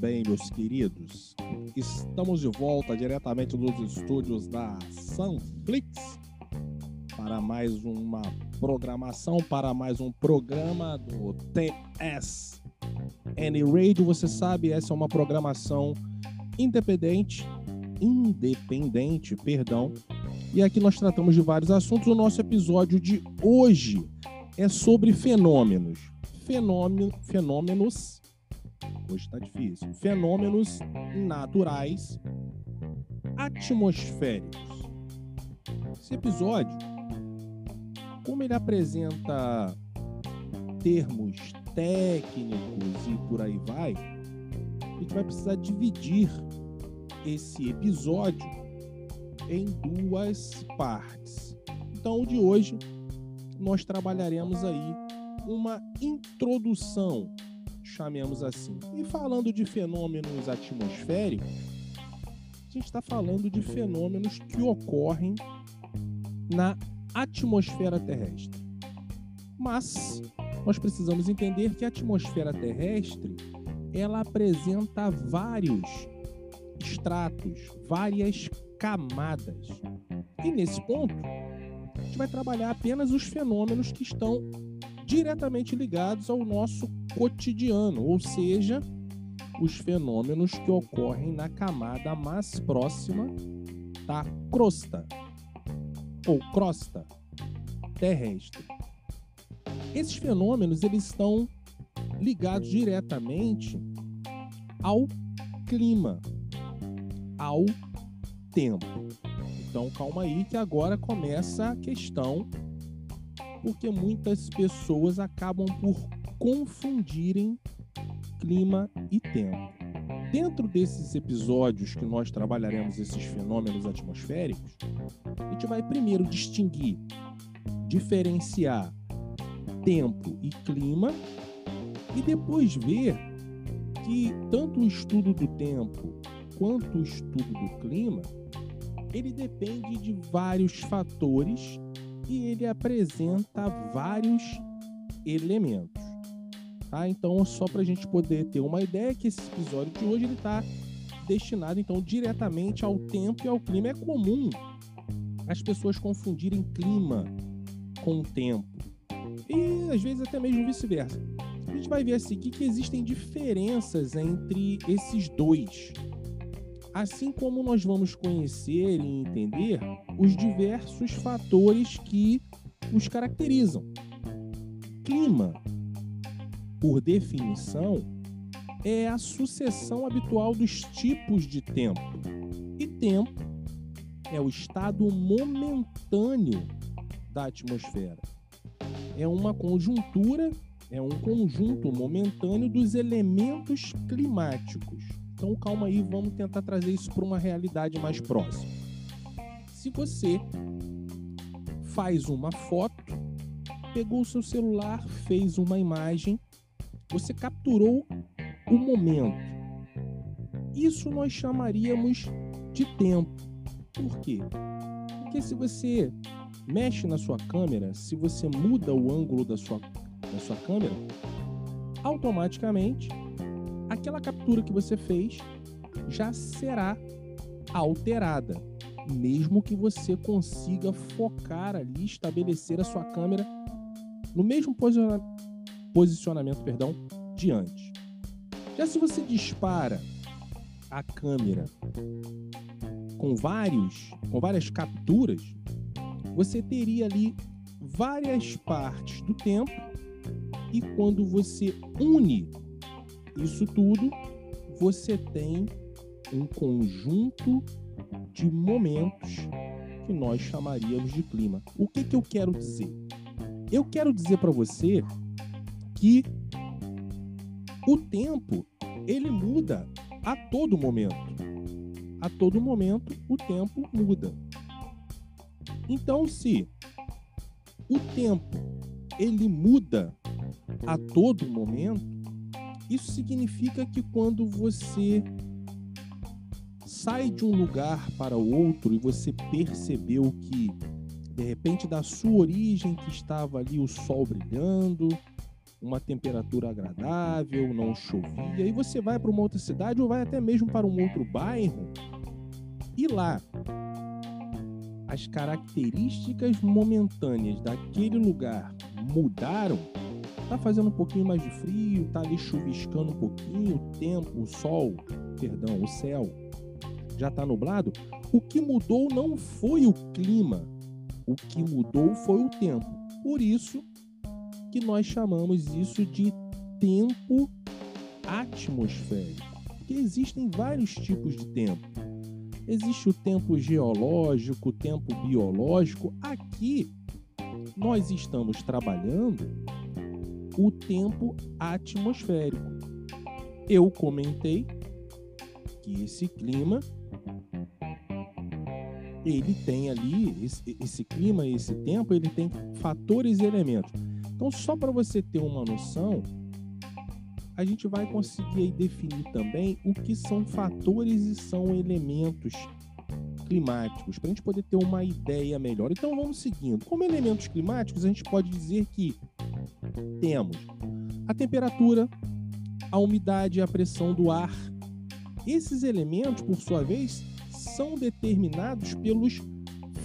Bem, meus queridos. Estamos de volta diretamente dos estúdios da Sunflix para mais uma programação, para mais um programa do TS N Radio. Você sabe, essa é uma programação independente, independente, perdão. E aqui nós tratamos de vários assuntos. O nosso episódio de hoje é sobre fenômenos. Fenômeno, fenômenos hoje está difícil. Fenômenos naturais atmosféricos. Esse episódio, como ele apresenta termos técnicos e por aí vai, a gente vai precisar dividir esse episódio em duas partes. Então, de hoje, nós trabalharemos aí uma introdução chamemos assim. E falando de fenômenos atmosféricos, a gente está falando de fenômenos que ocorrem na atmosfera terrestre. Mas nós precisamos entender que a atmosfera terrestre ela apresenta vários estratos, várias camadas. E nesse ponto, a gente vai trabalhar apenas os fenômenos que estão diretamente ligados ao nosso cotidiano, ou seja, os fenômenos que ocorrem na camada mais próxima da crosta ou crosta terrestre. Esses fenômenos eles estão ligados diretamente ao clima, ao tempo. Então calma aí que agora começa a questão porque muitas pessoas acabam por confundirem clima e tempo. Dentro desses episódios que nós trabalharemos esses fenômenos atmosféricos, a gente vai primeiro distinguir, diferenciar tempo e clima e depois ver que tanto o estudo do tempo quanto o estudo do clima, ele depende de vários fatores e ele apresenta vários elementos. Tá? Então, só para a gente poder ter uma ideia que esse episódio de hoje ele está destinado então diretamente ao tempo e ao clima. É comum as pessoas confundirem clima com tempo e às vezes até mesmo vice-versa. A gente vai ver a seguir que existem diferenças entre esses dois assim como nós vamos conhecer e entender os diversos fatores que os caracterizam. Clima, por definição, é a sucessão habitual dos tipos de tempo. E tempo é o estado momentâneo da atmosfera. É uma conjuntura, é um conjunto momentâneo dos elementos climáticos então calma aí, vamos tentar trazer isso para uma realidade mais próxima. Se você faz uma foto, pegou o seu celular, fez uma imagem, você capturou o momento. Isso nós chamaríamos de tempo. Por quê? Porque se você mexe na sua câmera, se você muda o ângulo da sua, da sua câmera, automaticamente aquela captura que você fez já será alterada, mesmo que você consiga focar ali, estabelecer a sua câmera no mesmo posicionamento, perdão, de antes. Já se você dispara a câmera com vários, com várias capturas, você teria ali várias partes do tempo e quando você une isso tudo, você tem um conjunto de momentos que nós chamaríamos de clima. O que, que eu quero dizer? Eu quero dizer para você que o tempo ele muda a todo momento. A todo momento o tempo muda. Então, se o tempo ele muda a todo momento, isso significa que quando você sai de um lugar para o outro e você percebeu que, de repente, da sua origem que estava ali o sol brilhando, uma temperatura agradável, não chovia, e você vai para uma outra cidade ou vai até mesmo para um outro bairro, e lá as características momentâneas daquele lugar mudaram, tá fazendo um pouquinho mais de frio, tá ali chuviscando um pouquinho, o tempo, o sol, perdão, o céu já tá nublado, o que mudou não foi o clima, o que mudou foi o tempo. Por isso que nós chamamos isso de tempo atmosférico. Porque existem vários tipos de tempo. Existe o tempo geológico, o tempo biológico. Aqui nós estamos trabalhando o tempo atmosférico. Eu comentei que esse clima ele tem ali esse, esse clima, esse tempo, ele tem fatores e elementos. Então, só para você ter uma noção, a gente vai conseguir definir também o que são fatores e são elementos climáticos, para a gente poder ter uma ideia melhor. Então, vamos seguindo. Como elementos climáticos, a gente pode dizer que temos a temperatura, a umidade e a pressão do ar. Esses elementos, por sua vez, são determinados pelos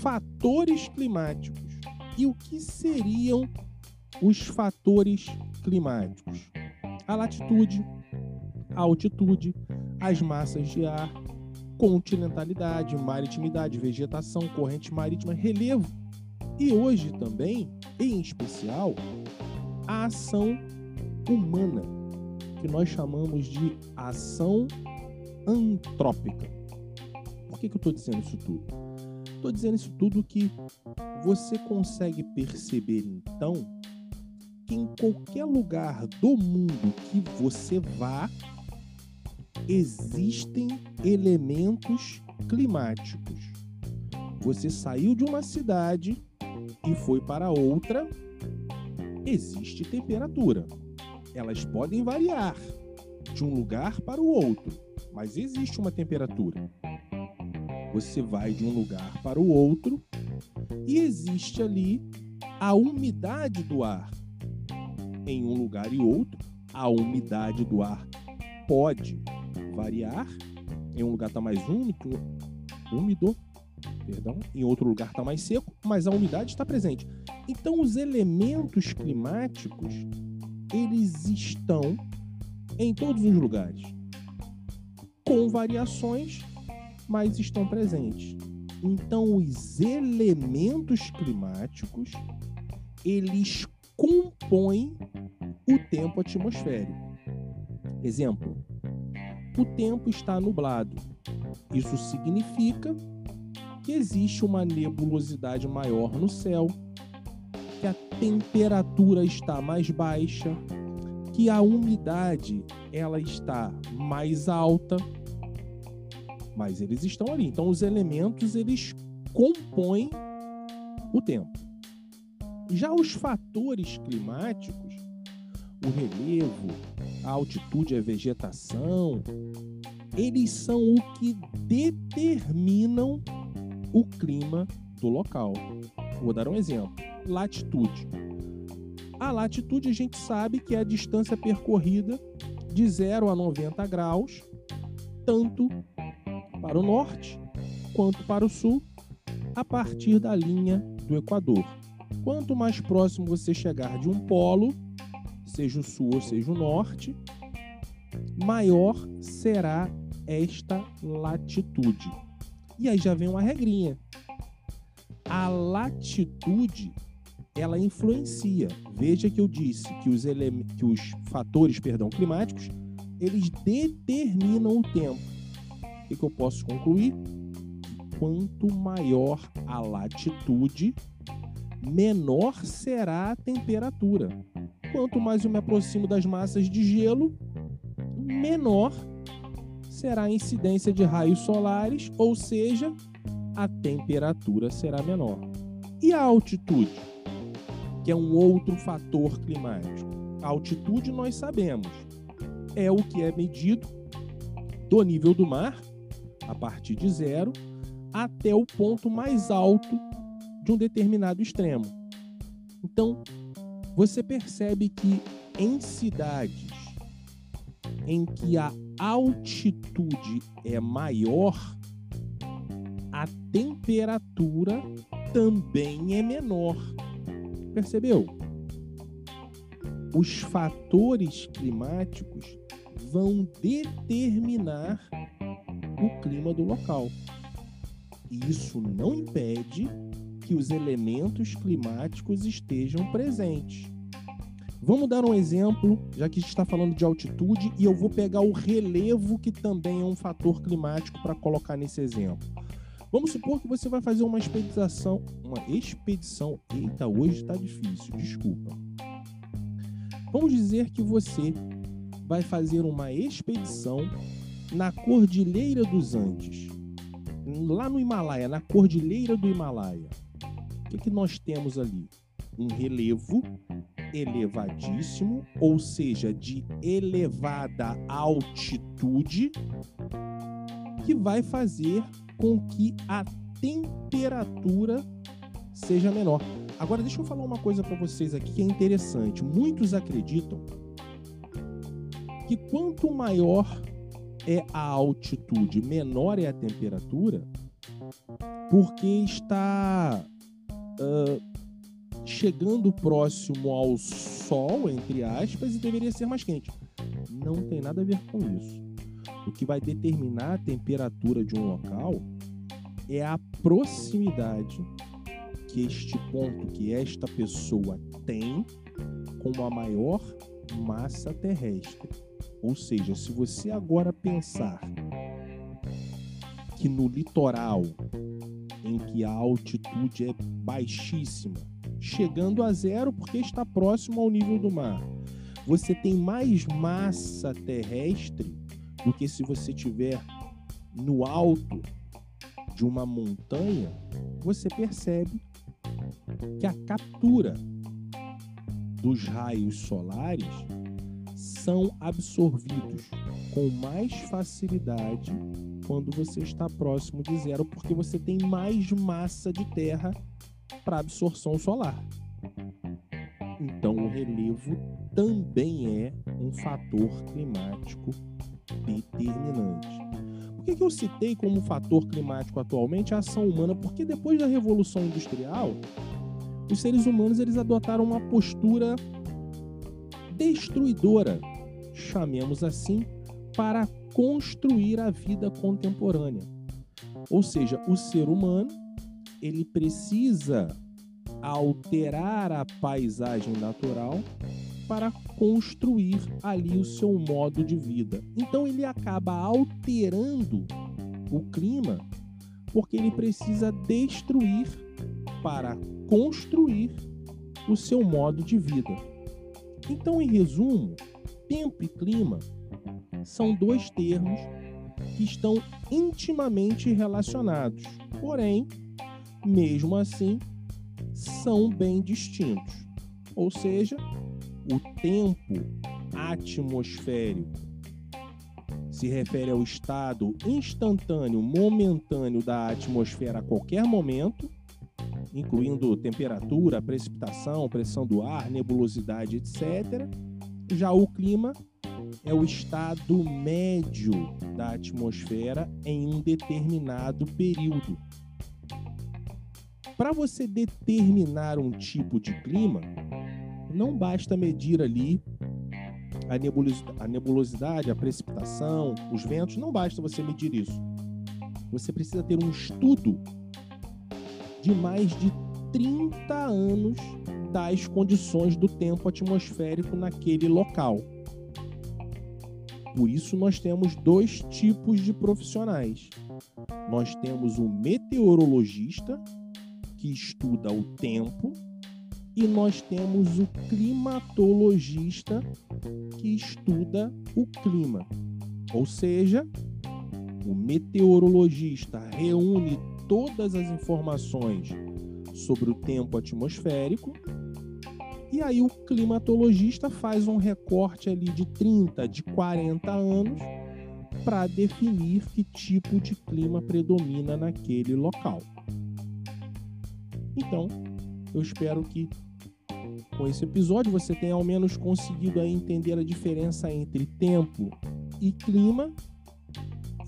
fatores climáticos. E o que seriam os fatores climáticos? A latitude, a altitude, as massas de ar, continentalidade, maritimidade, vegetação, corrente marítima, relevo. E hoje também, em especial, a ação humana, que nós chamamos de ação antrópica que, que eu estou dizendo isso tudo? Estou dizendo isso tudo que você consegue perceber então que em qualquer lugar do mundo que você vá, existem elementos climáticos. Você saiu de uma cidade e foi para outra, existe temperatura. Elas podem variar de um lugar para o outro, mas existe uma temperatura. Você vai de um lugar para o outro e existe ali a umidade do ar. Em um lugar e outro, a umidade do ar pode variar. Em um lugar está mais úmido, úmido, perdão, em outro lugar está mais seco, mas a umidade está presente. Então, os elementos climáticos eles estão em todos os lugares, com variações mas estão presentes. Então, os elementos climáticos, eles compõem o tempo atmosférico. Exemplo: o tempo está nublado. Isso significa que existe uma nebulosidade maior no céu, que a temperatura está mais baixa, que a umidade ela está mais alta mas eles estão ali. Então os elementos eles compõem o tempo. Já os fatores climáticos, o relevo, a altitude, a vegetação, eles são o que determinam o clima do local. Vou dar um exemplo: latitude. A latitude a gente sabe que é a distância percorrida de 0 a 90 graus, tanto para o norte quanto para o sul, a partir da linha do Equador. Quanto mais próximo você chegar de um polo, seja o sul ou seja o norte, maior será esta latitude. E aí já vem uma regrinha. A latitude ela influencia. Veja que eu disse que os, que os fatores perdão, climáticos eles determinam o tempo que, que eu posso concluir? Quanto maior a latitude, menor será a temperatura. Quanto mais eu me aproximo das massas de gelo, menor será a incidência de raios solares, ou seja, a temperatura será menor. E a altitude, que é um outro fator climático. A altitude nós sabemos, é o que é medido do nível do mar a partir de zero até o ponto mais alto de um determinado extremo. Então, você percebe que em cidades em que a altitude é maior, a temperatura também é menor. Percebeu? Os fatores climáticos vão determinar o clima do local. E isso não impede que os elementos climáticos estejam presentes. Vamos dar um exemplo, já que a gente está falando de altitude, e eu vou pegar o relevo, que também é um fator climático, para colocar nesse exemplo. Vamos supor que você vai fazer uma expedição, uma expedição. Eita, hoje está difícil, desculpa. Vamos dizer que você vai fazer uma expedição na Cordilheira dos Andes, lá no Himalaia, na Cordilheira do Himalaia. O que, que nós temos ali? Um relevo elevadíssimo, ou seja, de elevada altitude, que vai fazer com que a temperatura seja menor. Agora, deixa eu falar uma coisa para vocês aqui que é interessante. Muitos acreditam que quanto maior é a altitude, menor é a temperatura, porque está uh, chegando próximo ao Sol, entre aspas, e deveria ser mais quente. Não tem nada a ver com isso. O que vai determinar a temperatura de um local é a proximidade que este ponto, que esta pessoa tem com a maior massa terrestre. Ou seja, se você agora pensar que no litoral, em que a altitude é baixíssima, chegando a zero porque está próximo ao nível do mar. Você tem mais massa terrestre do que se você tiver no alto de uma montanha, você percebe que a captura dos raios solares são absorvidos com mais facilidade quando você está próximo de zero, porque você tem mais massa de terra para absorção solar. Então, o relevo também é um fator climático determinante. Por que, eu citei como fator climático atualmente a ação humana? Porque depois da Revolução Industrial, os seres humanos eles adotaram uma postura destruidora, chamemos assim, para construir a vida contemporânea. Ou seja, o ser humano ele precisa alterar a paisagem natural para construir ali o seu modo de vida. Então ele acaba alterando o clima porque ele precisa destruir para construir o seu modo de vida. Então, em resumo, tempo e clima são dois termos que estão intimamente relacionados, porém mesmo assim, são bem distintos. Ou seja, o tempo atmosférico se refere ao estado instantâneo, momentâneo da atmosfera a qualquer momento, incluindo temperatura, precipitação, pressão do ar, nebulosidade, etc. Já o clima é o estado médio da atmosfera em um determinado período, para você determinar um tipo de clima, não basta medir ali a nebulosidade, a nebulosidade, a precipitação, os ventos, não basta você medir isso. Você precisa ter um estudo de mais de 30 anos das condições do tempo atmosférico naquele local. Por isso, nós temos dois tipos de profissionais. Nós temos o meteorologista, que estuda o tempo, e nós temos o climatologista que estuda o clima. Ou seja, o meteorologista reúne todas as informações sobre o tempo atmosférico e aí o climatologista faz um recorte ali de 30, de 40 anos para definir que tipo de clima predomina naquele local. Então, eu espero que com esse episódio você tenha ao menos conseguido entender a diferença entre tempo e clima.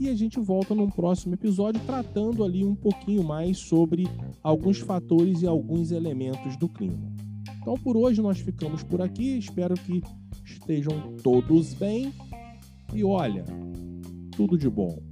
E a gente volta num próximo episódio tratando ali um pouquinho mais sobre alguns fatores e alguns elementos do clima. Então por hoje nós ficamos por aqui. Espero que estejam todos bem. E olha, tudo de bom.